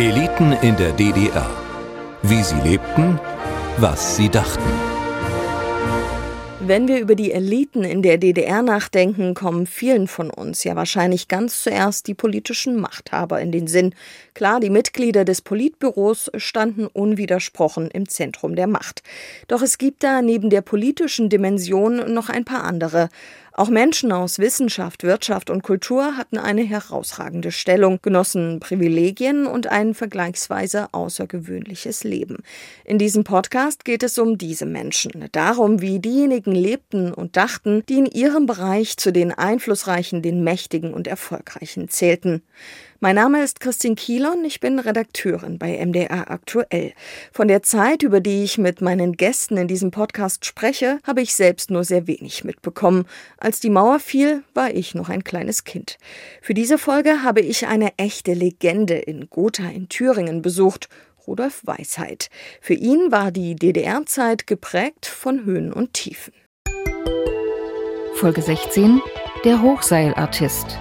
Eliten in der DDR. Wie sie lebten, was sie dachten. Wenn wir über die Eliten in der DDR nachdenken, kommen vielen von uns ja wahrscheinlich ganz zuerst die politischen Machthaber in den Sinn. Klar, die Mitglieder des Politbüros standen unwidersprochen im Zentrum der Macht. Doch es gibt da neben der politischen Dimension noch ein paar andere. Auch Menschen aus Wissenschaft, Wirtschaft und Kultur hatten eine herausragende Stellung, genossen Privilegien und ein vergleichsweise außergewöhnliches Leben. In diesem Podcast geht es um diese Menschen, darum, wie diejenigen lebten und dachten, die in ihrem Bereich zu den Einflussreichen, den Mächtigen und Erfolgreichen zählten. Mein Name ist Christine Kielon, ich bin Redakteurin bei MDR Aktuell. Von der Zeit, über die ich mit meinen Gästen in diesem Podcast spreche, habe ich selbst nur sehr wenig mitbekommen. Als die Mauer fiel, war ich noch ein kleines Kind. Für diese Folge habe ich eine echte Legende in Gotha in Thüringen besucht. Rudolf Weisheit. Für ihn war die DDR-Zeit geprägt von Höhen und Tiefen. Folge 16 Der Hochseilartist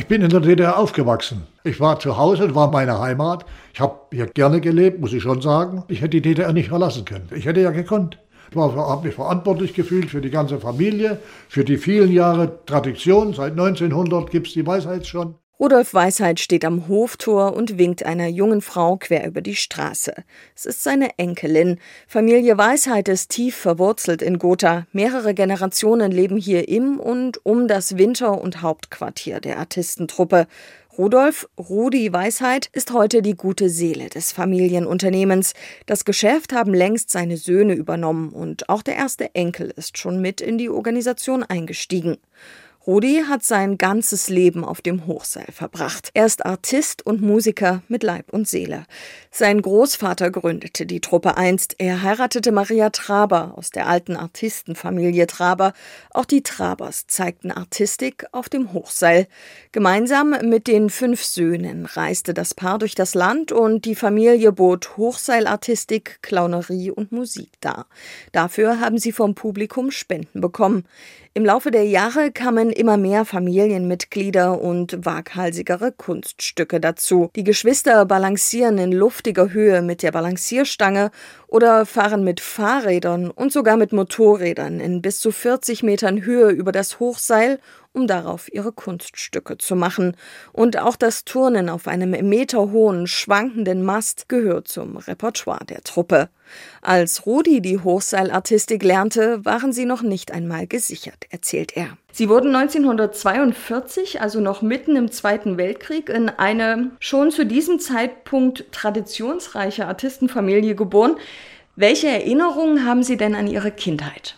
ich bin in der DDR aufgewachsen. Ich war zu Hause, das war meine Heimat. Ich habe hier gerne gelebt, muss ich schon sagen. Ich hätte die DDR nicht verlassen können. Ich hätte ja gekonnt. Ich habe mich verantwortlich gefühlt für die ganze Familie, für die vielen Jahre Tradition. Seit 1900 gibt es die Weisheit schon. Rudolf Weisheit steht am Hoftor und winkt einer jungen Frau quer über die Straße. Es ist seine Enkelin. Familie Weisheit ist tief verwurzelt in Gotha. Mehrere Generationen leben hier im und um das Winter- und Hauptquartier der Artistentruppe. Rudolf Rudi Weisheit ist heute die gute Seele des Familienunternehmens. Das Geschäft haben längst seine Söhne übernommen und auch der erste Enkel ist schon mit in die Organisation eingestiegen. Rudi hat sein ganzes Leben auf dem Hochseil verbracht. Er ist Artist und Musiker mit Leib und Seele. Sein Großvater gründete die Truppe einst. Er heiratete Maria Traber aus der alten Artistenfamilie Traber. Auch die Trabers zeigten Artistik auf dem Hochseil. Gemeinsam mit den fünf Söhnen reiste das Paar durch das Land und die Familie bot Hochseilartistik, Clownerie und Musik dar. Dafür haben sie vom Publikum Spenden bekommen. Im Laufe der Jahre kamen immer mehr Familienmitglieder und waghalsigere Kunststücke dazu. Die Geschwister balancieren in luftiger Höhe mit der Balancierstange oder fahren mit Fahrrädern und sogar mit Motorrädern in bis zu 40 Metern Höhe über das Hochseil um darauf ihre Kunststücke zu machen. Und auch das Turnen auf einem meterhohen, schwankenden Mast gehört zum Repertoire der Truppe. Als Rudi die Hochseilartistik lernte, waren sie noch nicht einmal gesichert, erzählt er. Sie wurden 1942, also noch mitten im Zweiten Weltkrieg, in eine schon zu diesem Zeitpunkt traditionsreiche Artistenfamilie geboren. Welche Erinnerungen haben Sie denn an Ihre Kindheit?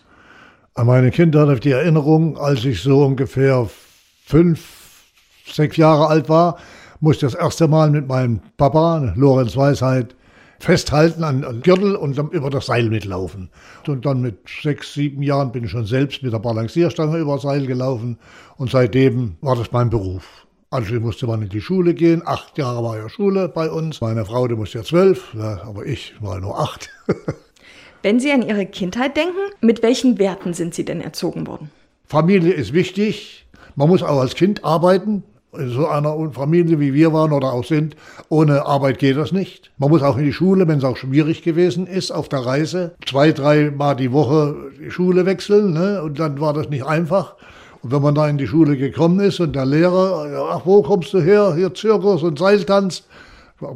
An meine Kindheit auf die Erinnerung, als ich so ungefähr fünf, sechs Jahre alt war, musste ich das erste Mal mit meinem Papa, Lorenz Weisheit, festhalten an, Gürtel und dann über das Seil mitlaufen. Und dann mit sechs, sieben Jahren bin ich schon selbst mit der Balancierstange über das Seil gelaufen und seitdem war das mein Beruf. Also musste man in die Schule gehen. Acht Jahre war ja Schule bei uns. Meine Frau, die musste ja zwölf, aber ich war nur acht. Wenn Sie an Ihre Kindheit denken, mit welchen Werten sind Sie denn erzogen worden? Familie ist wichtig. Man muss auch als Kind arbeiten. In so einer Familie wie wir waren oder auch sind, ohne Arbeit geht das nicht. Man muss auch in die Schule, wenn es auch schwierig gewesen ist, auf der Reise, zwei, drei Mal die Woche die Schule wechseln. Ne? Und dann war das nicht einfach. Und wenn man da in die Schule gekommen ist und der Lehrer, ach, wo kommst du her? Hier Zirkus und Seiltanz.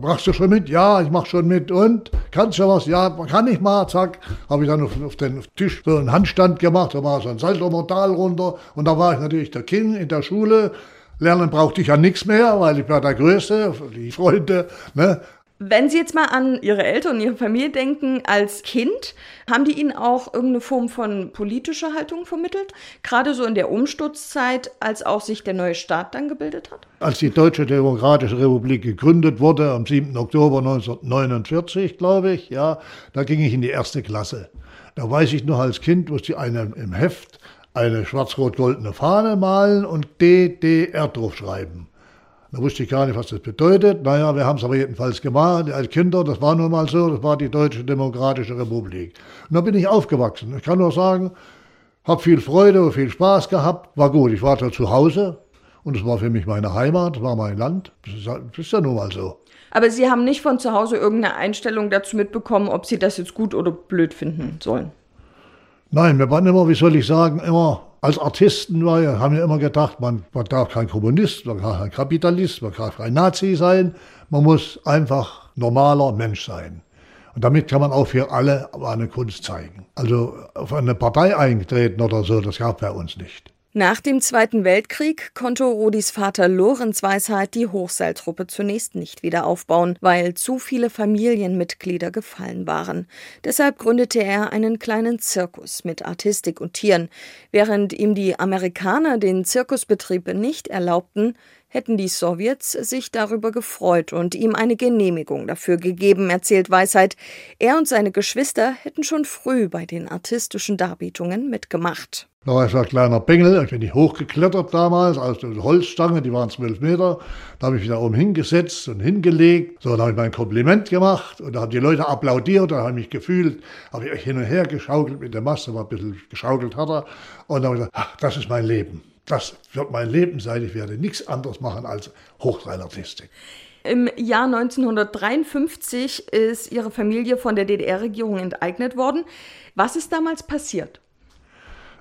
Machst du schon mit? Ja, ich mach schon mit. Und? Kannst du was? Ja, kann ich mal. Zack. Habe ich dann auf, auf, den Tisch so einen Handstand gemacht. Da war so ein Saltomortal runter. Und da war ich natürlich der King in der Schule. Lernen brauchte ich ja nichts mehr, weil ich war der Größte, die Freunde. Ne? Wenn Sie jetzt mal an Ihre Eltern und Ihre Familie denken, als Kind, haben die Ihnen auch irgendeine Form von politischer Haltung vermittelt? Gerade so in der Umsturzzeit, als auch sich der neue Staat dann gebildet hat? Als die Deutsche Demokratische Republik gegründet wurde, am 7. Oktober 1949, glaube ich, ja, da ging ich in die erste Klasse. Da weiß ich noch als Kind, musste ich eine, im Heft eine schwarz-rot-goldene Fahne malen und DDR draufschreiben. Da wusste ich gar nicht, was das bedeutet. Naja, wir haben es aber jedenfalls gemacht als Kinder. Das war nun mal so. Das war die Deutsche Demokratische Republik. Und da bin ich aufgewachsen. Ich kann nur sagen, habe viel Freude und viel Spaß gehabt. War gut. Ich war da zu Hause Und es war für mich meine Heimat, war mein Land. Das ist, das ist ja nun mal so. Aber Sie haben nicht von zu Hause irgendeine Einstellung dazu mitbekommen, ob Sie das jetzt gut oder blöd finden sollen? Nein, wir waren immer, wie soll ich sagen, immer als Artisten war, haben wir immer gedacht, man, man darf kein Kommunist, man darf kein Kapitalist, man darf kein Nazi sein. Man muss einfach normaler Mensch sein. Und damit kann man auch für alle eine Kunst zeigen. Also auf eine Partei eintreten oder so, das gab bei uns nicht. Nach dem Zweiten Weltkrieg konnte Rodis Vater Lorenz Weisheit die Hochseiltruppe zunächst nicht wieder aufbauen, weil zu viele Familienmitglieder gefallen waren. Deshalb gründete er einen kleinen Zirkus mit Artistik und Tieren. Während ihm die Amerikaner den Zirkusbetrieb nicht erlaubten, hätten die Sowjets sich darüber gefreut und ihm eine Genehmigung dafür gegeben, erzählt Weisheit. Er und seine Geschwister hätten schon früh bei den artistischen Darbietungen mitgemacht. Da war ich ein kleiner Bengel, ich bin nicht hochgeklettert damals, aus der Holzstange, die waren zwölf Meter. Da habe ich wieder oben hingesetzt und hingelegt. So, dann habe ich mein Kompliment gemacht und da haben die Leute applaudiert, da habe ich mich gefühlt, habe ich hin und her geschaukelt mit der Masse, war ein bisschen geschaukelt hat er. Und dann habe ich gesagt, ach, das ist mein Leben. Das wird mein Leben sein. Ich werde nichts anderes machen als Hochseilartistik. Im Jahr 1953 ist Ihre Familie von der DDR-Regierung enteignet worden. Was ist damals passiert?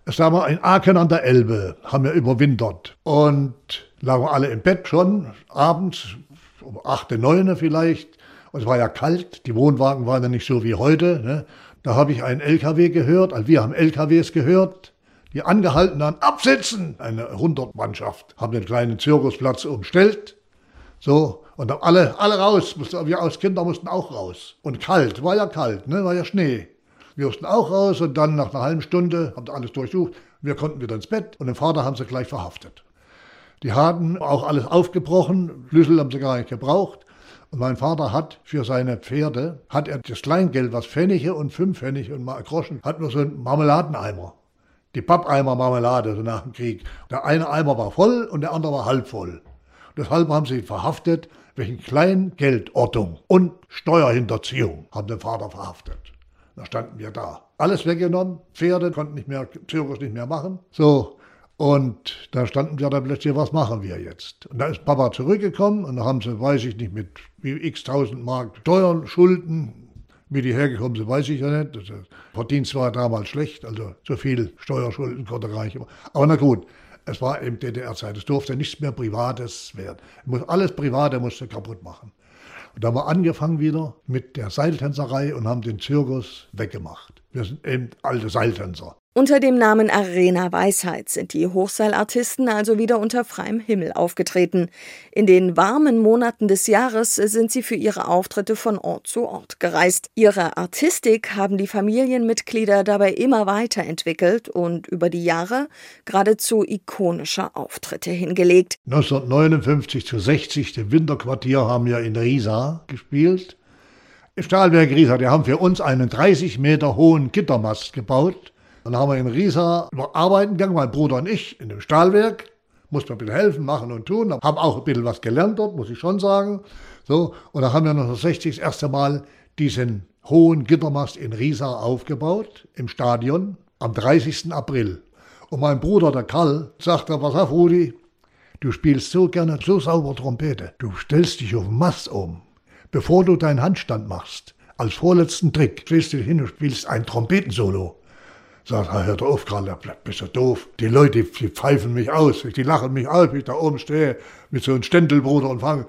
Es war mal in Aachen an der Elbe, haben wir überwintert und lagen alle im Bett schon, abends, um 8, 9 vielleicht. Und es war ja kalt, die Wohnwagen waren ja nicht so wie heute. Ne? Da habe ich einen LKW gehört, also wir haben LKWs gehört, die angehalten haben, absitzen. Eine Hundertmannschaft haben den kleinen Zirkusplatz umstellt. So, und alle, alle raus, wir als Kinder mussten auch raus. Und kalt, war ja kalt, ne? war ja Schnee. Wir mussten auch raus und dann nach einer halben Stunde, haben alles durchsucht, wir konnten wieder ins Bett und den Vater haben sie gleich verhaftet. Die hatten auch alles aufgebrochen, Schlüssel haben sie gar nicht gebraucht. Und mein Vater hat für seine Pferde, hat er das Kleingeld, was Pfennige und fünf Pfennig und mal Groschen, hat nur so einen Marmeladeneimer. Die Pappeimer Marmelade, nach dem Krieg. Der eine Eimer war voll und der andere war halb voll. Deshalb haben sie ihn verhaftet wegen Kleingeldortung und Steuerhinterziehung, haben den Vater verhaftet. Da standen wir da. Alles weggenommen, Pferde konnten nicht mehr, Zirkus nicht mehr machen. So, und da standen wir da plötzlich, was machen wir jetzt? Und da ist Papa zurückgekommen und da haben sie, weiß ich nicht, mit x tausend Mark Steuern, Schulden, wie die hergekommen sind, weiß ich ja nicht. Das Verdienst war damals schlecht, also so viel Steuerschulden konnte nicht. Aber na gut, es war eben DDR-Zeit, es durfte nichts mehr Privates werden. Alles Private musste kaputt machen. Und da haben wir angefangen wieder mit der Seiltänzerei und haben den Zirkus weggemacht. Wir sind eben alte Seiltänzer. Unter dem Namen Arena Weisheit sind die Hochseilartisten also wieder unter freiem Himmel aufgetreten. In den warmen Monaten des Jahres sind sie für ihre Auftritte von Ort zu Ort gereist. Ihre Artistik haben die Familienmitglieder dabei immer weiterentwickelt und über die Jahre geradezu ikonische Auftritte hingelegt. 1959 zu 60, dem Winterquartier, haben wir in Riesa gespielt. Stahlwerk Riesa, die haben für uns einen 30 Meter hohen Gittermast gebaut dann haben wir in Riesa arbeiten gegangen, mein Bruder und ich, in dem Stahlwerk. Mussten ein bisschen helfen, machen und tun. Haben auch ein bisschen was gelernt dort, muss ich schon sagen. So, und dann haben wir 1960 das erste Mal diesen hohen Gittermast in Riesa aufgebaut, im Stadion, am 30. April. Und mein Bruder, der Karl, sagte, pass auf, Rudi, du spielst so gerne so sauber Trompete. Du stellst dich auf den Mast um, bevor du deinen Handstand machst. Als vorletzten Trick stellst du hin und spielst ein Trompetensolo. Sagt, hör doch auf, Karl, bist du doof. Die Leute, die pfeifen mich aus, die lachen mich aus, wenn ich da oben stehe mit so einem Ständelbruder und fange,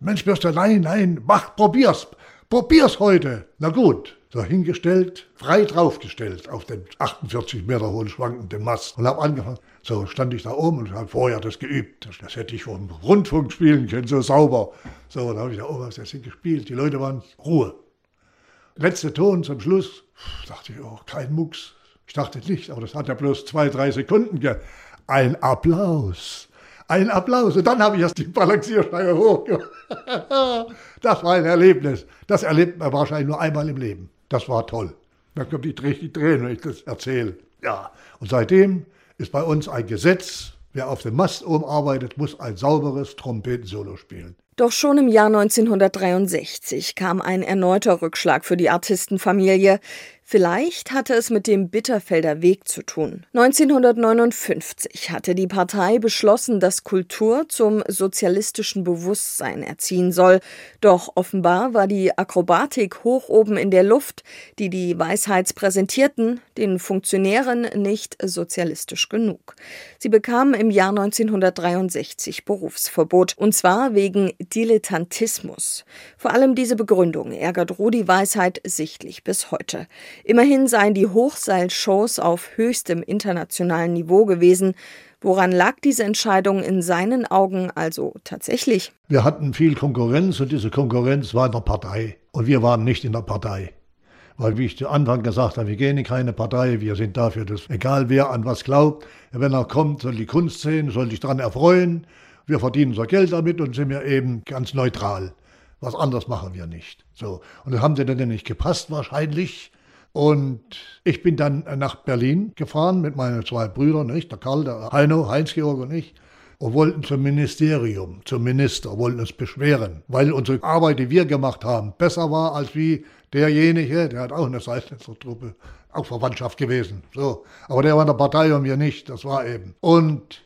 Mensch, du, nein, nein, mach, probier's, probier's heute. Na gut, so hingestellt, frei draufgestellt auf den 48 Meter hohen schwankenden Mast und hab angefangen. So stand ich da oben und habe vorher das geübt. Das, das hätte ich vom Rundfunk spielen können, so sauber. So, dann habe ich da oben das gespielt. Die Leute waren Ruhe. Letzter Ton zum Schluss, dachte ich, oh, kein Mucks. Ich dachte nicht, aber das hat ja bloß zwei, drei Sekunden ge. Ein Applaus. Ein Applaus. Und dann habe ich erst die Balancierstange hochgemacht. das war ein Erlebnis. Das erlebt man wahrscheinlich nur einmal im Leben. Das war toll. Da kommt die, die Tränen, wenn ich das erzähle. Ja. Und seitdem ist bei uns ein Gesetz, wer auf dem Mast oben arbeitet, muss ein sauberes Trompetensolo spielen. Doch schon im Jahr 1963 kam ein erneuter Rückschlag für die Artistenfamilie. Vielleicht hatte es mit dem Bitterfelder Weg zu tun. 1959 hatte die Partei beschlossen, dass Kultur zum sozialistischen Bewusstsein erziehen soll. Doch offenbar war die Akrobatik hoch oben in der Luft, die die Weisheits präsentierten, den Funktionären nicht sozialistisch genug. Sie bekamen im Jahr 1963 Berufsverbot, und zwar wegen Dilettantismus. Vor allem diese Begründung ärgert Rudi Weisheit sichtlich bis heute. Immerhin seien die Hochseilshows auf höchstem internationalen Niveau gewesen. Woran lag diese Entscheidung in seinen Augen also tatsächlich? Wir hatten viel Konkurrenz und diese Konkurrenz war in der Partei. Und wir waren nicht in der Partei. Weil, wie ich zu Anfang gesagt habe, wir gehen in keine Partei, wir sind dafür, dass egal wer an was glaubt, wenn er kommt, soll die Kunst sehen, soll sich daran erfreuen. Wir verdienen unser Geld damit und sind wir eben ganz neutral. Was anderes machen wir nicht. So. Und das haben sie dann nicht gepasst wahrscheinlich. Und ich bin dann nach Berlin gefahren mit meinen zwei Brüdern, nicht? der Karl, der Heino, Heinz-Georg und ich, und wollten zum Ministerium, zum Minister, wollten uns beschweren, weil unsere Arbeit, die wir gemacht haben, besser war als wie derjenige, der hat auch eine Seilnetzer Truppe, auch Verwandtschaft gewesen. So. Aber der war in der Partei und wir nicht, das war eben. Und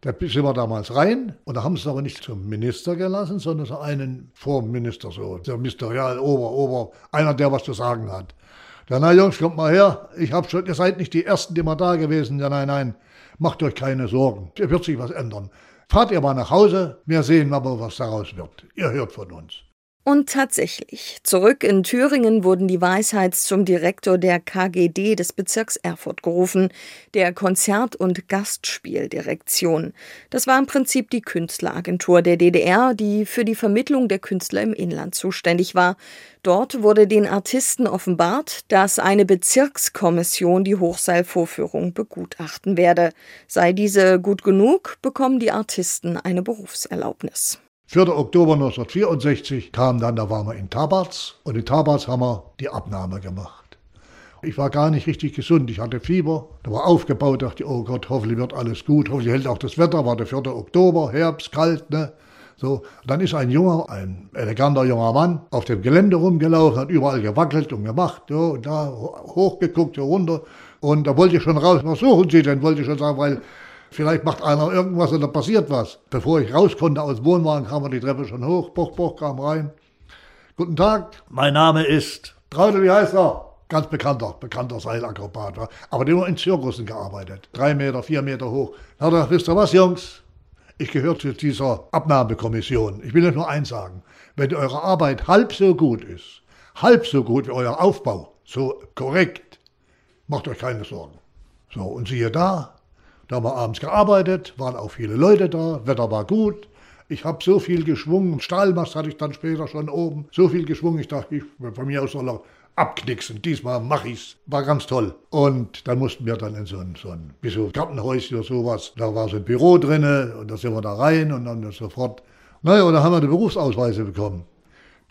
da sind wir damals rein und da haben sie es aber nicht zum Minister gelassen, sondern so einen Vorminister, so, der Ministerial, Ober, Ober, einer, der was zu sagen hat. Ja, na Jungs, kommt mal her. Ich hab schon, ihr seid nicht die Ersten, die mal da gewesen. Ja, nein, nein. Macht euch keine Sorgen. Es wird sich was ändern. Fahrt ihr mal nach Hause. Wir sehen aber, was daraus wird. Ihr hört von uns. Und tatsächlich, zurück in Thüringen wurden die Weisheits zum Direktor der KGD des Bezirks Erfurt gerufen, der Konzert- und Gastspieldirektion. Das war im Prinzip die Künstleragentur der DDR, die für die Vermittlung der Künstler im Inland zuständig war. Dort wurde den Artisten offenbart, dass eine Bezirkskommission die Hochseilvorführung begutachten werde. Sei diese gut genug, bekommen die Artisten eine Berufserlaubnis. 4. Oktober 1964 kam dann, da waren wir in Tabarz und in Tabarz haben wir die Abnahme gemacht. Ich war gar nicht richtig gesund, ich hatte Fieber, da war aufgebaut, dachte, oh Gott, hoffentlich wird alles gut, hoffentlich hält auch das Wetter, war der 4. Oktober, Herbst, kalt, ne? So, dann ist ein junger, ein eleganter junger Mann auf dem Gelände rumgelaufen, hat überall gewackelt und gemacht, so, und da hochgeguckt, hier runter. Und da wollte ich schon raus, was suchen Sie denn, wollte ich schon sagen, weil Vielleicht macht einer irgendwas oder passiert was. Bevor ich raus konnte aus dem Wohnwagen, kam er die Treppe schon hoch. Boch, Boch kam rein. Guten Tag, mein Name ist Traudel, wie heißt er? Ganz bekannter, bekannter Seilakrobat. Aber der nur in Zirkussen gearbeitet. Drei Meter, vier Meter hoch. Da hat er, wisst ihr was, Jungs? Ich gehöre zu dieser Abnahmekommission. Ich will euch nur eins sagen. Wenn eure Arbeit halb so gut ist, halb so gut wie euer Aufbau, so korrekt, macht euch keine Sorgen. So, und siehe da, da haben wir abends gearbeitet, waren auch viele Leute da, Wetter war gut. Ich habe so viel geschwungen, Stahlmast hatte ich dann später schon oben, so viel geschwungen, ich dachte, ich, von mir aus soll er abknicksen. Diesmal mache ich's. War ganz toll. Und dann mussten wir dann in so ein, so ein so Gartenhäuschen oder sowas. Da war so ein Büro drinne und da sind wir da rein und dann sofort. Naja, und da haben wir die Berufsausweise bekommen.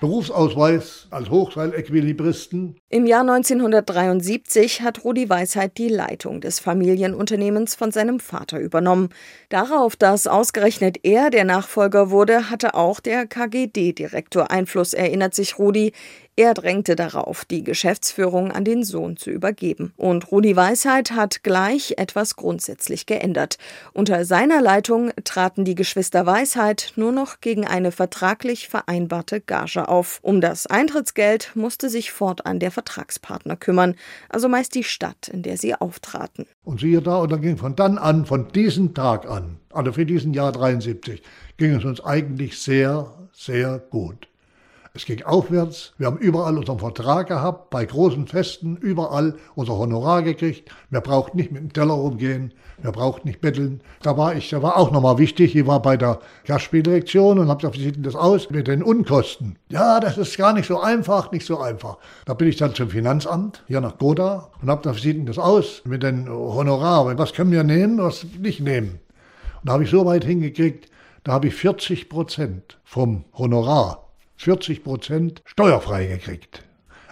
Berufsausweis als Hochseilequilibristen. Im Jahr 1973 hat Rudi Weisheit die Leitung des Familienunternehmens von seinem Vater übernommen. Darauf, dass ausgerechnet er der Nachfolger wurde, hatte auch der KGD-Direktor Einfluss, erinnert sich Rudi. Er drängte darauf, die Geschäftsführung an den Sohn zu übergeben. Und Rudi Weisheit hat gleich etwas grundsätzlich geändert. Unter seiner Leitung traten die Geschwister Weisheit nur noch gegen eine vertraglich vereinbarte Gage auf. Um das Eintrittsgeld musste sich fortan der Vertragspartner kümmern, also meist die Stadt, in der sie auftraten. Und siehe da, und dann ging von dann an, von diesem Tag an, also für diesen Jahr 73, ging es uns eigentlich sehr, sehr gut. Es ging aufwärts. Wir haben überall unseren Vertrag gehabt, bei großen Festen, überall unser Honorar gekriegt. Wir brauchten nicht mit dem Teller rumgehen, wir brauchten nicht betteln. Da war ich, da war auch nochmal wichtig, ich war bei der Gastspieldirektion und habe gesagt, wie sieht denn das aus mit den Unkosten? Ja, das ist gar nicht so einfach, nicht so einfach. Da bin ich dann zum Finanzamt, hier nach Gotha, und habe gesagt, wie sieht denn das aus mit den Honorar? Was können wir nehmen, was nicht nehmen? Und da habe ich so weit hingekriegt, da habe ich 40 Prozent vom Honorar 40 Prozent steuerfrei gekriegt.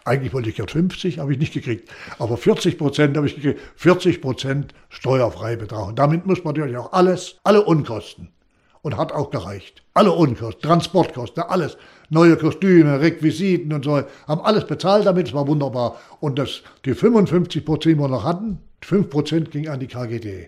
Eigentlich wollte ich ja 50, habe ich nicht gekriegt. Aber 40 Prozent habe ich gekriegt. 40 Prozent steuerfrei Betrag. Und damit muss man natürlich auch alles, alle Unkosten. Und hat auch gereicht. Alle Unkosten, Transportkosten, alles. Neue Kostüme, Requisiten und so, haben alles bezahlt damit, es war wunderbar. Und das, die 55 Prozent, die wir noch hatten, 5 Prozent ging an die KGD.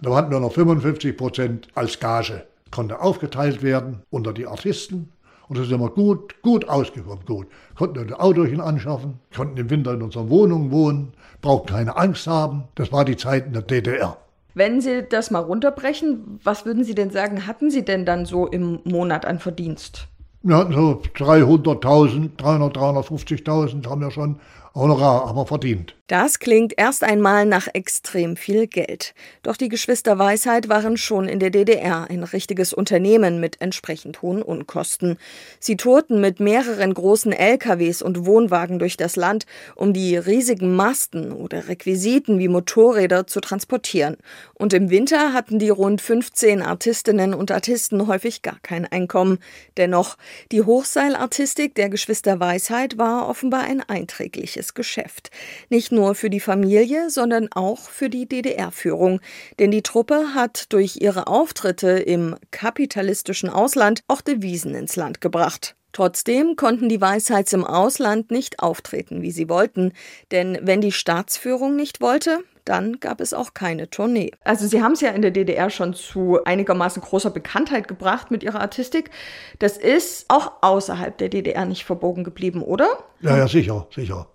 Da hatten wir noch 55 Prozent als Gage. Konnte aufgeteilt werden unter die Artisten. Und das ist immer gut, gut ausgekommen, gut. Konnten ein Autochen anschaffen, konnten im Winter in unseren Wohnungen wohnen, brauchten keine Angst haben. Das war die Zeit in der DDR. Wenn Sie das mal runterbrechen, was würden Sie denn sagen, hatten Sie denn dann so im Monat an Verdienst? Wir hatten so 300.000, 300, 350.000 haben wir schon Honorar haben wir verdient. Das klingt erst einmal nach extrem viel Geld. Doch die Geschwister Weisheit waren schon in der DDR ein richtiges Unternehmen mit entsprechend hohen Unkosten. Sie tourten mit mehreren großen LKWs und Wohnwagen durch das Land, um die riesigen Masten oder Requisiten wie Motorräder zu transportieren. Und im Winter hatten die rund 15 Artistinnen und Artisten häufig gar kein Einkommen. Dennoch, die Hochseilartistik der Geschwister Weisheit war offenbar ein einträgliches gutes Geschäft. Nicht nur für die Familie, sondern auch für die DDR-Führung. Denn die Truppe hat durch ihre Auftritte im kapitalistischen Ausland auch Devisen ins Land gebracht. Trotzdem konnten die Weisheits im Ausland nicht auftreten, wie sie wollten, denn wenn die Staatsführung nicht wollte, dann gab es auch keine Tournee. Also Sie haben es ja in der DDR schon zu einigermaßen großer Bekanntheit gebracht mit Ihrer Artistik. Das ist auch außerhalb der DDR nicht verbogen geblieben, oder? Ja, ja, sicher, sicher.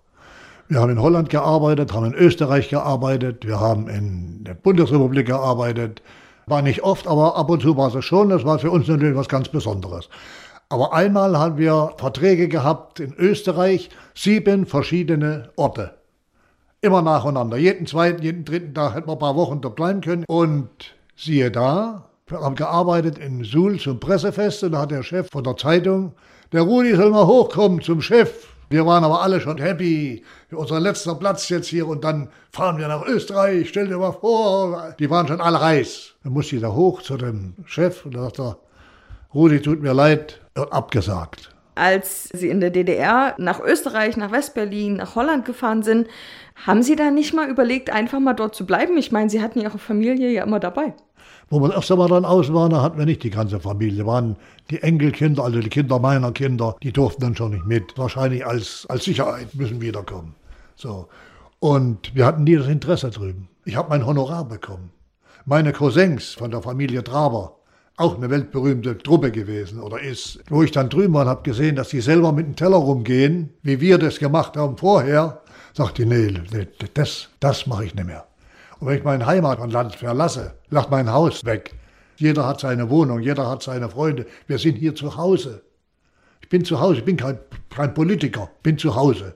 Wir haben in Holland gearbeitet, haben in Österreich gearbeitet, wir haben in der Bundesrepublik gearbeitet. War nicht oft, aber ab und zu war es schon. Das war für uns natürlich was ganz Besonderes. Aber einmal haben wir Verträge gehabt in Österreich, sieben verschiedene Orte. Immer nacheinander. Jeden zweiten, jeden dritten Tag hätten wir ein paar Wochen dort bleiben können. Und siehe da, wir haben gearbeitet in Suhl zum Pressefest und da hat der Chef von der Zeitung, der Rudi soll mal hochkommen zum Chef. Wir waren aber alle schon happy. Unser letzter Platz jetzt hier und dann fahren wir nach Österreich. Stell dir mal vor, die waren schon alle heiß. Dann musste ich da hoch zu dem Chef und da sagt er, Rudi, tut mir leid, wird abgesagt. Als Sie in der DDR nach Österreich, nach Westberlin, nach Holland gefahren sind, haben Sie da nicht mal überlegt, einfach mal dort zu bleiben? Ich meine, Sie hatten Ihre Familie ja immer dabei. Wo wir das erste Mal dann aus waren, da hatten wir nicht die ganze Familie. waren die Enkelkinder, also die Kinder meiner Kinder, die durften dann schon nicht mit. Wahrscheinlich als, als Sicherheit müssen wiederkommen. So. Und wir hatten nie das Interesse drüben. Ich habe mein Honorar bekommen. Meine Cousins von der Familie Traber, auch eine weltberühmte Truppe gewesen oder ist. Wo ich dann drüben war und habe gesehen, dass die selber mit dem Teller rumgehen, wie wir das gemacht haben vorher, sagte ich, nee, nee das, das mache ich nicht mehr. Und wenn ich mein Heimatland verlasse, lacht mein Haus weg. Jeder hat seine Wohnung, jeder hat seine Freunde. Wir sind hier zu Hause. Ich bin zu Hause, ich bin kein, kein Politiker, bin zu Hause.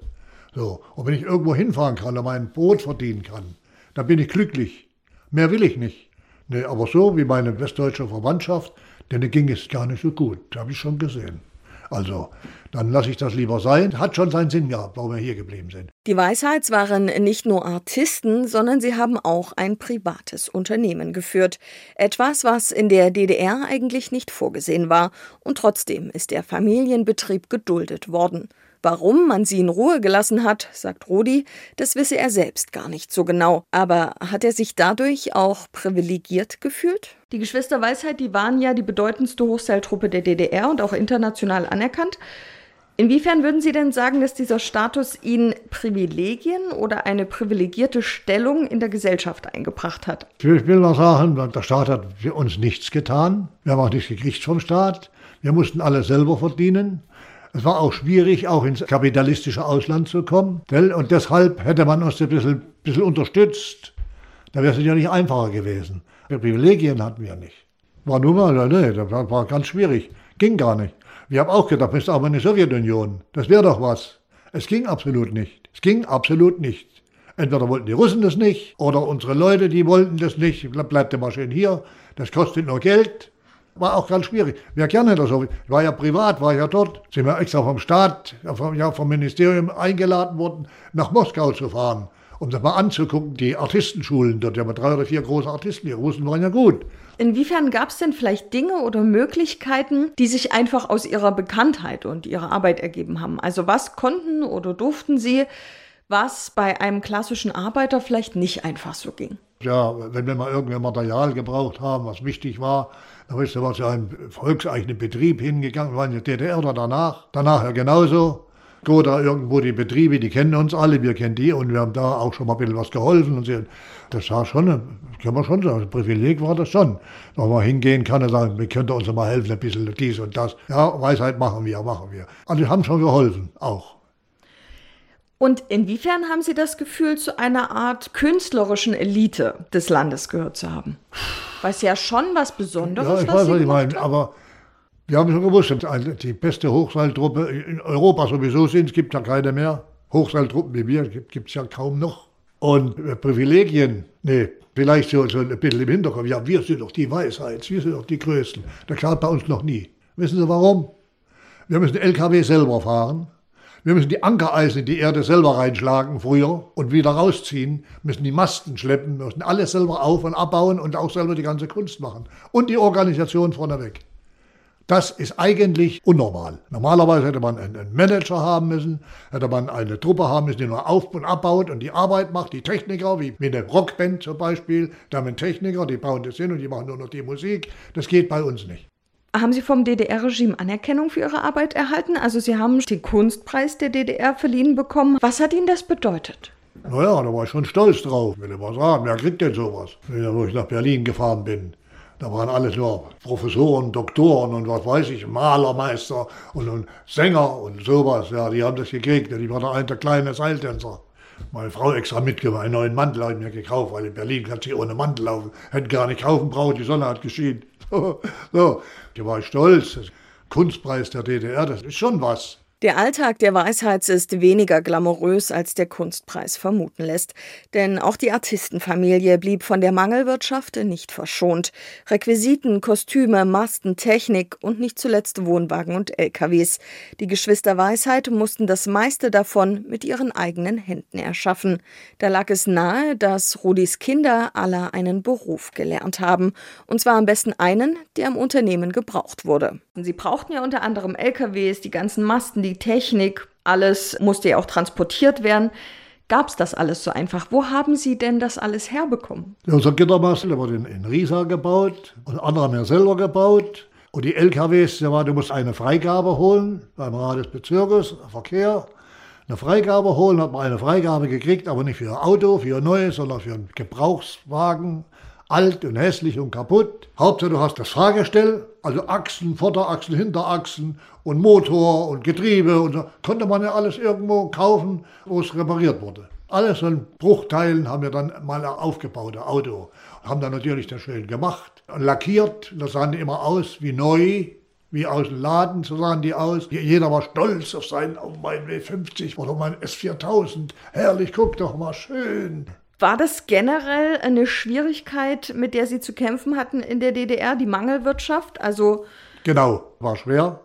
So. Und wenn ich irgendwo hinfahren kann und mein Brot verdienen kann, dann bin ich glücklich. Mehr will ich nicht. Nee, aber so wie meine westdeutsche Verwandtschaft, denen ging es gar nicht so gut. Das habe ich schon gesehen. Also, dann lasse ich das lieber sein. Hat schon seinen Sinn gehabt, warum wir hier geblieben sind. Die Weisheits waren nicht nur Artisten, sondern sie haben auch ein privates Unternehmen geführt. Etwas, was in der DDR eigentlich nicht vorgesehen war. Und trotzdem ist der Familienbetrieb geduldet worden. Warum man sie in Ruhe gelassen hat, sagt Rudi, das wisse er selbst gar nicht so genau. Aber hat er sich dadurch auch privilegiert gefühlt? Die Geschwister Weisheit, die waren ja die bedeutendste Hochseiltruppe der DDR und auch international anerkannt. Inwiefern würden Sie denn sagen, dass dieser Status Ihnen Privilegien oder eine privilegierte Stellung in der Gesellschaft eingebracht hat? Ich will mal sagen, der Staat hat für uns nichts getan. Wir haben auch nichts gekriegt vom Staat. Wir mussten alles selber verdienen. Es war auch schwierig, auch ins kapitalistische Ausland zu kommen. Und deshalb hätte man uns ein bisschen, bisschen unterstützt. Da wäre es ja nicht einfacher gewesen. Privilegien hatten wir nicht. War nur mal, nee, das war ganz schwierig. Ging gar nicht. Wir haben auch gedacht, ist aber eine Sowjetunion. Das wäre doch was. Es ging absolut nicht. Es ging absolut nicht. Entweder wollten die Russen das nicht oder unsere Leute, die wollten das nicht. Bleibt immer schön hier. Das kostet nur Geld. War auch ganz schwierig. Wäre gerne das so. Ich war ja privat, war ja dort. Sind wir extra vom Staat, vom, ja, vom Ministerium eingeladen worden, nach Moskau zu fahren, um das mal anzugucken. Die Artistenschulen dort, ja, drei oder vier große Artisten. Die Russen waren ja gut. Inwiefern gab es denn vielleicht Dinge oder Möglichkeiten, die sich einfach aus ihrer Bekanntheit und ihrer Arbeit ergeben haben? Also was konnten oder durften sie, was bei einem klassischen Arbeiter vielleicht nicht einfach so ging? Ja, wenn wir mal irgendwie Material gebraucht haben, was wichtig war, dann ist wir zu einem volkseigenen Betrieb hingegangen, wir waren in der DDR oder danach. Danach ja genauso. Oder irgendwo die Betriebe, die kennen uns alle, wir kennen die und wir haben da auch schon mal ein bisschen was geholfen. Und das war schon, kann man schon sagen, ein Privileg war das schon. Man hingehen kann und sagen, wir könnten uns mal helfen, ein bisschen dies und das. Ja, Weisheit machen wir, machen wir. Also die haben schon geholfen, auch. Und inwiefern haben Sie das Gefühl, zu einer Art künstlerischen Elite des Landes gehört zu haben? Es ja schon was Besonderes Ja, ich was weiß, Sie was ich gemacht meine, haben. aber wir haben schon gewusst, dass die beste Hochseiltruppe in Europa sowieso sind. Es gibt ja keine mehr. Hochseiltruppen wie wir gibt es ja kaum noch. Und äh, Privilegien, nee, vielleicht so, so ein bisschen im Hinterkopf. Ja, wir sind doch die Weisheit, wir sind doch die Größten. Das gab bei uns noch nie. Wissen Sie warum? Wir müssen LKW selber fahren. Wir müssen die Ankereisen in die Erde selber reinschlagen früher und wieder rausziehen, müssen die Masten schleppen, müssen alles selber auf- und abbauen und auch selber die ganze Kunst machen. Und die Organisation vorneweg. Das ist eigentlich unnormal. Normalerweise hätte man einen Manager haben müssen, hätte man eine Truppe haben müssen, die nur auf- und abbaut und die Arbeit macht, die Techniker, wie, wie eine Rockband zum Beispiel. Da haben wir einen Techniker, die bauen das hin und die machen nur noch die Musik. Das geht bei uns nicht. Haben Sie vom DDR-Regime Anerkennung für Ihre Arbeit erhalten? Also Sie haben den Kunstpreis der DDR verliehen bekommen. Was hat Ihnen das bedeutet? Naja, da war ich schon stolz drauf. Will ich mal sagen, wer kriegt denn sowas? Wo ich nach Berlin gefahren bin. Da waren alles nur Professoren, Doktoren und was weiß ich, Malermeister und, und Sänger und sowas. Ja, die haben das gekriegt. Ich war der eine der kleine Seiltänzer. Meine Frau extra mitgebracht, einen neuen Mantel habe ich mir gekauft, weil in Berlin du nicht ohne Mantel laufen. Hätten gar nicht kaufen brauchen, die Sonne hat geschienen. so, da war ich stolz. Kunstpreis der DDR, das ist schon was. Der Alltag der Weisheits ist weniger glamourös, als der Kunstpreis vermuten lässt. Denn auch die Artistenfamilie blieb von der Mangelwirtschaft nicht verschont. Requisiten, Kostüme, Masten, Technik und nicht zuletzt Wohnwagen und LKWs. Die Geschwister Weisheit mussten das meiste davon mit ihren eigenen Händen erschaffen. Da lag es nahe, dass Rudis Kinder alle einen Beruf gelernt haben. Und zwar am besten einen, der im Unternehmen gebraucht wurde. Sie brauchten ja unter anderem LKWs, die ganzen Masten, die Technik, alles musste ja auch transportiert werden. Gab es das alles so einfach? Wo haben Sie denn das alles herbekommen? Unser Gittermast, der wurde in, Riesa gebaut und andere haben ja selber gebaut. Und die LKWs, du musst eine Freigabe holen beim Rat des Bezirkes, Verkehr. Eine Freigabe holen, hat man eine Freigabe gekriegt, aber nicht für ein Auto, für ein neues, sondern für einen Gebrauchswagen. Alt und hässlich und kaputt. Hauptsache, du hast das Fahrgestell, also Achsen, Vorderachsen, Hinterachsen und Motor und Getriebe und so. Konnte man ja alles irgendwo kaufen, wo es repariert wurde. Alles an Bruchteilen haben wir dann mal aufgebaut, ein Auto. Haben dann natürlich das schön gemacht und lackiert. Das sahen die immer aus wie neu, wie aus dem Laden, so sahen die aus. Jeder war stolz auf seinen, auf meinen W50 oder meinen S4000. Herrlich, guck doch mal, schön. War das generell eine Schwierigkeit, mit der Sie zu kämpfen hatten in der DDR, die Mangelwirtschaft? Also Genau, war schwer.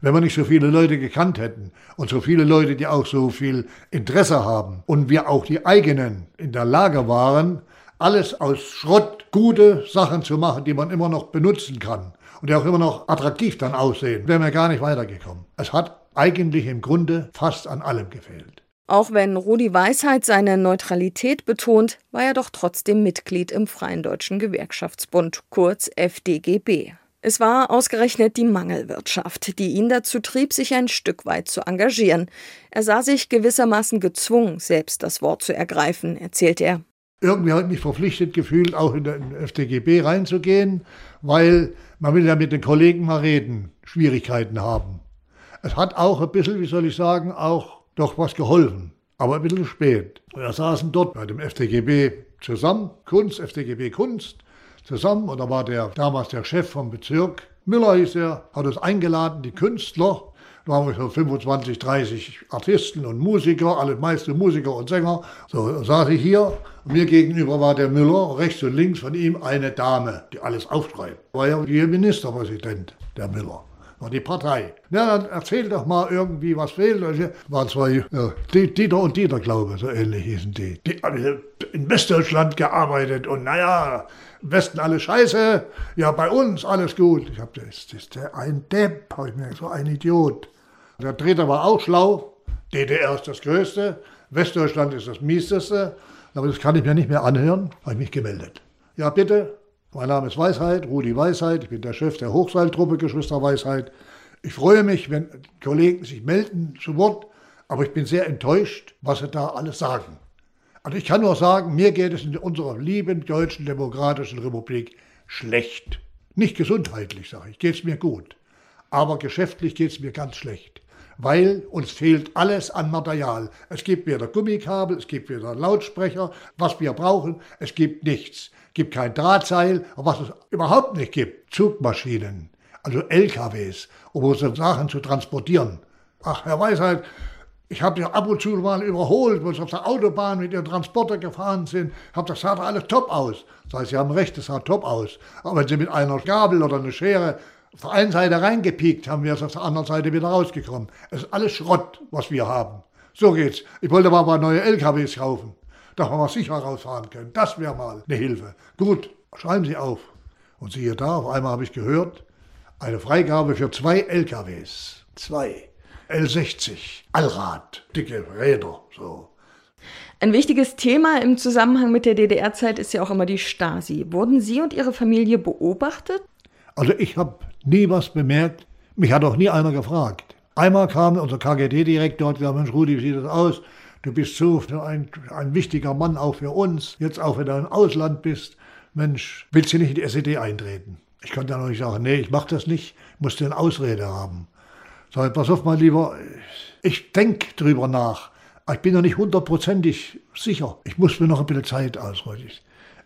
Wenn wir nicht so viele Leute gekannt hätten und so viele Leute, die auch so viel Interesse haben und wir auch die eigenen in der Lage waren, alles aus Schrott gute Sachen zu machen, die man immer noch benutzen kann und die auch immer noch attraktiv dann aussehen, wären wir gar nicht weitergekommen. Es hat eigentlich im Grunde fast an allem gefehlt. Auch wenn Rudi Weisheit seine Neutralität betont, war er doch trotzdem Mitglied im Freien Deutschen Gewerkschaftsbund, kurz FDGB. Es war ausgerechnet die Mangelwirtschaft, die ihn dazu trieb, sich ein Stück weit zu engagieren. Er sah sich gewissermaßen gezwungen, selbst das Wort zu ergreifen, erzählt er. Irgendwie ich mich verpflichtet gefühlt, auch in den FDGB reinzugehen, weil man will ja mit den Kollegen mal reden, Schwierigkeiten haben. Es hat auch ein bisschen, wie soll ich sagen, auch doch was geholfen, aber ein bisschen spät. Wir saßen dort bei dem FDGB zusammen, Kunst, FDGB Kunst, zusammen und da war der damals der Chef vom Bezirk, Müller hieß er, hat uns eingeladen, die Künstler, da waren wir so 25, 30 Artisten und Musiker, alle meiste Musiker und Sänger. So saß ich hier mir gegenüber war der Müller, rechts und links von ihm eine Dame, die alles aufschreibt. War ja ihr Ministerpräsident, der Müller war die Partei. Ja, dann erzähl doch mal irgendwie, was fehlt. Waren zwei, ja, Dieter und Dieter, glaube ich, so ähnlich hießen die. Die haben in Westdeutschland gearbeitet und naja, im Westen alles scheiße, ja, bei uns alles gut. Ich hab, das ist der ein Depp, habe ich mir so ein Idiot. Der dritte war auch schlau. DDR ist das Größte, Westdeutschland ist das Mieseste. Aber das kann ich mir nicht mehr anhören, habe ich mich gemeldet. Ja, bitte. Mein Name ist Weisheit, Rudi Weisheit. Ich bin der Chef der Hochseiltruppe Geschwister Weisheit. Ich freue mich, wenn Kollegen sich melden zu Wort, aber ich bin sehr enttäuscht, was sie da alles sagen. Also ich kann nur sagen, mir geht es in unserer lieben deutschen demokratischen Republik schlecht. Nicht gesundheitlich, sage ich, geht es mir gut. Aber geschäftlich geht es mir ganz schlecht weil uns fehlt alles an Material. Es gibt weder Gummikabel, es gibt weder Lautsprecher, was wir brauchen, es gibt nichts. Gibt kein Drahtseil, aber was es überhaupt nicht gibt, Zugmaschinen, also LKWs, um unsere Sachen zu transportieren. Ach, Herr Weisheit, ich habe ja ab und zu mal überholt, wo sie auf der Autobahn mit ihren Transporter gefahren sind, habe das sah alles top aus. Das heißt, Sie haben recht, es sah top aus. Aber wenn Sie mit einer Gabel oder einer Schere auf der einen Seite reingepiekt, haben wir es auf der anderen Seite wieder rausgekommen. Es ist alles Schrott, was wir haben. So geht's. Ich wollte mal ein paar neue LKWs kaufen, dass wir mal sicher rausfahren können. Das wäre mal eine Hilfe. Gut, schreiben Sie auf. Und siehe da, auf einmal habe ich gehört, eine Freigabe für zwei LKWs. Zwei. L60, Allrad, dicke Räder, so. Ein wichtiges Thema im Zusammenhang mit der DDR-Zeit ist ja auch immer die Stasi. Wurden Sie und Ihre Familie beobachtet? Also ich habe nie was bemerkt. Mich hat auch nie einer gefragt. Einmal kam unser KGD-Direktor und gesagt, Mensch Rudi, wie sieht das aus? Du bist so ein, ein wichtiger Mann auch für uns. Jetzt auch, wenn du im Ausland bist. Mensch, willst du nicht in die SED eintreten? Ich konnte dann noch nicht sagen, nee, ich mache das nicht, musste eine Ausrede haben. Sag, pass auf mal lieber, ich denke drüber nach. Ich bin noch nicht hundertprozentig sicher. Ich muss mir noch ein bisschen Zeit ausräumen.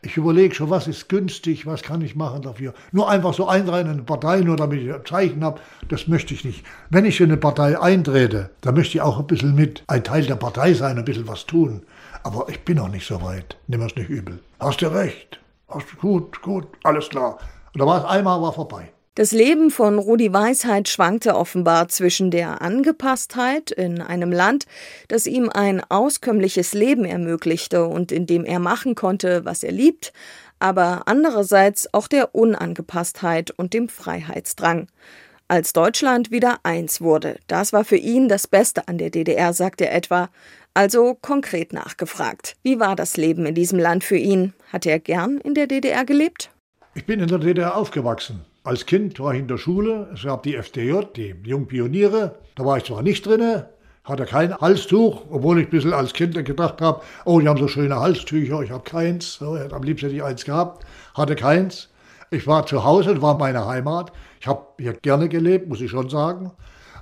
Ich überlege schon, was ist günstig, was kann ich machen dafür. Nur einfach so eintreten in eine Partei, nur damit ich ein Zeichen habe, das möchte ich nicht. Wenn ich in eine Partei eintrete, dann möchte ich auch ein bisschen mit ein Teil der Partei sein, ein bisschen was tun. Aber ich bin noch nicht so weit. Nimm es nicht übel. Hast du recht. Hast du gut, gut, alles klar. Und da war es einmal, war vorbei. Das Leben von Rudi Weisheit schwankte offenbar zwischen der Angepasstheit in einem Land, das ihm ein auskömmliches Leben ermöglichte und in dem er machen konnte, was er liebt, aber andererseits auch der Unangepasstheit und dem Freiheitsdrang. Als Deutschland wieder eins wurde, das war für ihn das Beste an der DDR, sagt er etwa. Also konkret nachgefragt. Wie war das Leben in diesem Land für ihn? Hat er gern in der DDR gelebt? Ich bin in der DDR aufgewachsen. Als Kind war ich in der Schule, es gab die FDJ, die Jungpioniere. Da war ich zwar nicht drin, hatte kein Halstuch, obwohl ich ein bisschen als Kind gedacht habe, oh, die haben so schöne Halstücher, ich habe keins. So, am liebsten hätte ich eins gehabt, hatte keins. Ich war zu Hause, das war meine Heimat. Ich habe hier gerne gelebt, muss ich schon sagen.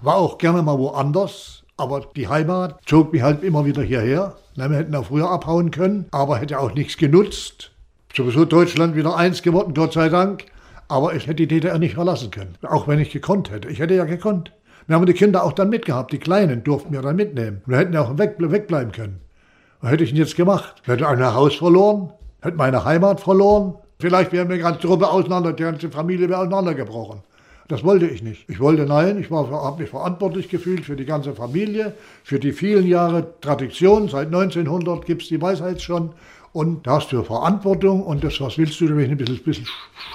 War auch gerne mal woanders, aber die Heimat zog mich halt immer wieder hierher. wir hätten auch früher abhauen können, aber hätte auch nichts genutzt. Sowieso Deutschland wieder eins geworden, Gott sei Dank. Aber ich hätte die DDR nicht verlassen können, auch wenn ich gekonnt hätte. Ich hätte ja gekonnt. Wir haben die Kinder auch dann mitgehabt, die Kleinen durften wir dann mitnehmen. Wir hätten ja auch weg, wegbleiben können. Was hätte ich denn jetzt gemacht? Ich hätte ein Haus verloren, hätte meine Heimat verloren. Vielleicht wäre mir ganze Truppe auseinander, die ganze Familie wäre auseinandergebrochen. Das wollte ich nicht. Ich wollte nein, ich habe mich verantwortlich gefühlt für die ganze Familie, für die vielen Jahre Tradition. Seit 1900 gibt es die Weisheit schon. Und da hast du Verantwortung und das, was willst du, ein bisschen, bisschen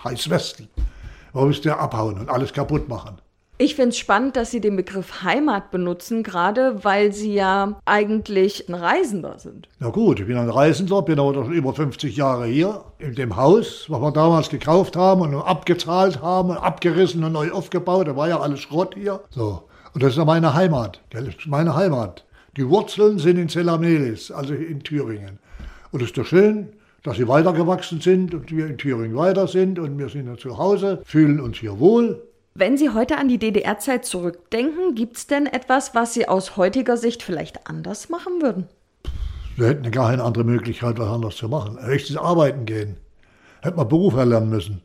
scheiß Westen. Warum willst du abhauen und alles kaputt machen? Ich finde es spannend, dass Sie den Begriff Heimat benutzen, gerade weil Sie ja eigentlich ein Reisender sind. Na gut, ich bin ein Reisender, bin aber schon über 50 Jahre hier in dem Haus, was wir damals gekauft haben und abgezahlt haben und abgerissen und neu aufgebaut. Da war ja alles Schrott hier. So. Und das ist ja meine Heimat. Das ist meine Heimat. Die Wurzeln sind in Zelamelis, also in Thüringen. Und es ist doch schön, dass sie weitergewachsen sind und wir in Thüringen weiter sind und wir sind ja zu Hause, fühlen uns hier wohl. Wenn Sie heute an die DDR-Zeit zurückdenken, gibt es denn etwas, was Sie aus heutiger Sicht vielleicht anders machen würden? Wir hätten gar keine andere Möglichkeit, was anders zu machen. Höchstens arbeiten gehen. Hätte man Beruf erlernen müssen.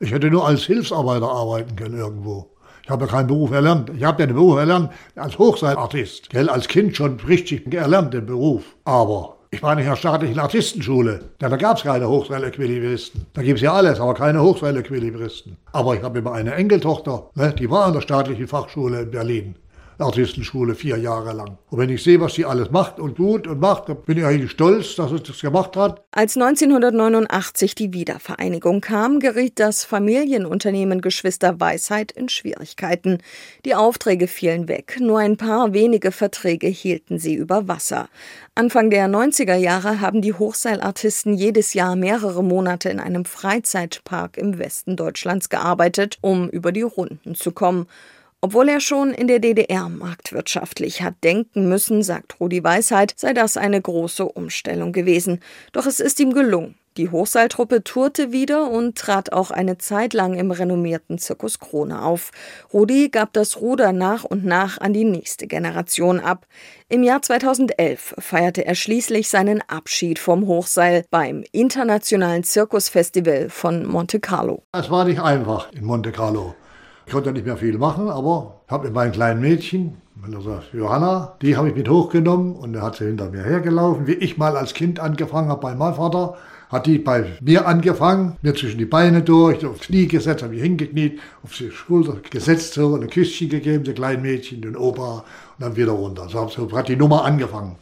Ich hätte nur als Hilfsarbeiter arbeiten können irgendwo. Ich habe ja keinen Beruf erlernt. Ich habe ja den Beruf erlernt als Hochseilartist. Gell, als Kind schon richtig erlernt, den Beruf. Aber ich war nicht in der staatlichen Artistenschule. Ja, da gab es keine Hochseilequilibristen. Da gibt es ja alles, aber keine Hochseilequilibristen. Aber ich habe immer eine Enkeltochter, ne, die war an der staatlichen Fachschule in Berlin. Artistenschule vier Jahre lang. Und wenn ich sehe, was sie alles macht und tut und macht, dann bin ich eigentlich stolz, dass sie das gemacht hat. Als 1989 die Wiedervereinigung kam, geriet das Familienunternehmen Geschwister Weisheit in Schwierigkeiten. Die Aufträge fielen weg, nur ein paar wenige Verträge hielten sie über Wasser. Anfang der 90er Jahre haben die Hochseilartisten jedes Jahr mehrere Monate in einem Freizeitpark im Westen Deutschlands gearbeitet, um über die Runden zu kommen. Obwohl er schon in der DDR marktwirtschaftlich hat denken müssen, sagt Rudi Weisheit, sei das eine große Umstellung gewesen. Doch es ist ihm gelungen. Die Hochseiltruppe tourte wieder und trat auch eine Zeit lang im renommierten Zirkus Krone auf. Rudi gab das Ruder nach und nach an die nächste Generation ab. Im Jahr 2011 feierte er schließlich seinen Abschied vom Hochseil beim Internationalen Zirkusfestival von Monte Carlo. Es war nicht einfach in Monte Carlo. Ich konnte nicht mehr viel machen, aber habe mit meinem kleinen Mädchen, Johanna, die habe ich mit hochgenommen und er hat sie hinter mir hergelaufen, wie ich mal als Kind angefangen habe bei meinem Vater hat die bei mir angefangen, mir zwischen die Beine durch, aufs Knie gesetzt, habe mich hingekniet, auf die Schulter gesetzt, so ein Küsschen gegeben, der kleinen Mädchen, den Opa und dann wieder runter. So hat die Nummer angefangen.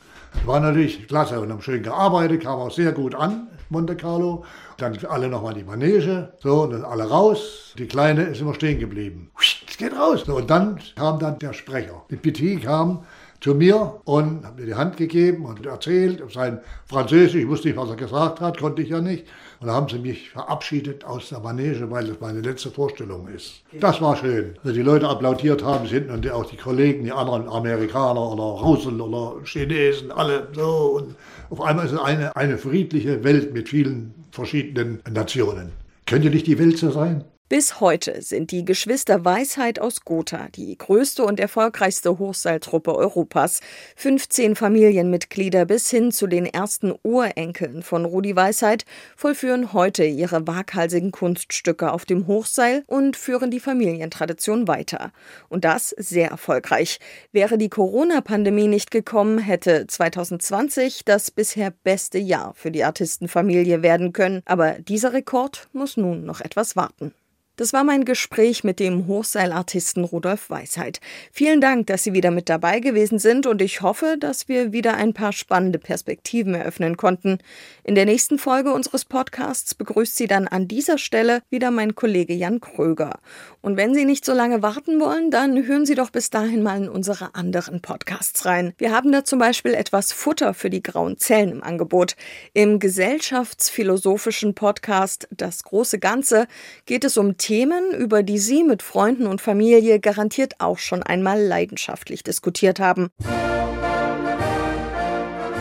War natürlich klasse und haben schön gearbeitet, kam auch sehr gut an, Monte Carlo. Dann alle nochmal die Manege, so, und dann alle raus. Die Kleine ist immer stehen geblieben. Es geht raus. So, und dann kam dann der Sprecher. Die Petit kam zu mir und hat mir die Hand gegeben und erzählt, sein Französisch, ich wusste nicht, was er gesagt hat, konnte ich ja nicht. Und da haben sie mich verabschiedet aus der Manege, weil das meine letzte Vorstellung ist. Das war schön. Also die Leute applaudiert haben hinten und auch die Kollegen, die anderen Amerikaner oder Russen oder Chinesen, alle so. Und auf einmal ist es eine, eine friedliche Welt mit vielen verschiedenen Nationen. Könnte nicht die Welt so sein? Bis heute sind die Geschwister Weisheit aus Gotha die größte und erfolgreichste Hochseiltruppe Europas. 15 Familienmitglieder bis hin zu den ersten Urenkeln von Rudi Weisheit vollführen heute ihre waghalsigen Kunststücke auf dem Hochseil und führen die Familientradition weiter. Und das sehr erfolgreich. Wäre die Corona-Pandemie nicht gekommen, hätte 2020 das bisher beste Jahr für die Artistenfamilie werden können. Aber dieser Rekord muss nun noch etwas warten. Das war mein Gespräch mit dem Hochseilartisten Rudolf Weisheit. Vielen Dank, dass Sie wieder mit dabei gewesen sind und ich hoffe, dass wir wieder ein paar spannende Perspektiven eröffnen konnten. In der nächsten Folge unseres Podcasts begrüßt Sie dann an dieser Stelle wieder mein Kollege Jan Kröger. Und wenn Sie nicht so lange warten wollen, dann hören Sie doch bis dahin mal in unsere anderen Podcasts rein. Wir haben da zum Beispiel etwas Futter für die grauen Zellen im Angebot. Im gesellschaftsphilosophischen Podcast Das große Ganze geht es um Themen, über die Sie mit Freunden und Familie garantiert auch schon einmal leidenschaftlich diskutiert haben.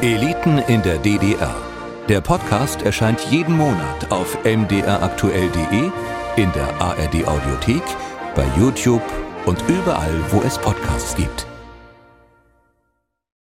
Eliten in der DDR. Der Podcast erscheint jeden Monat auf mdraktuell.de, in der ARD Audiothek, bei YouTube und überall, wo es Podcasts gibt.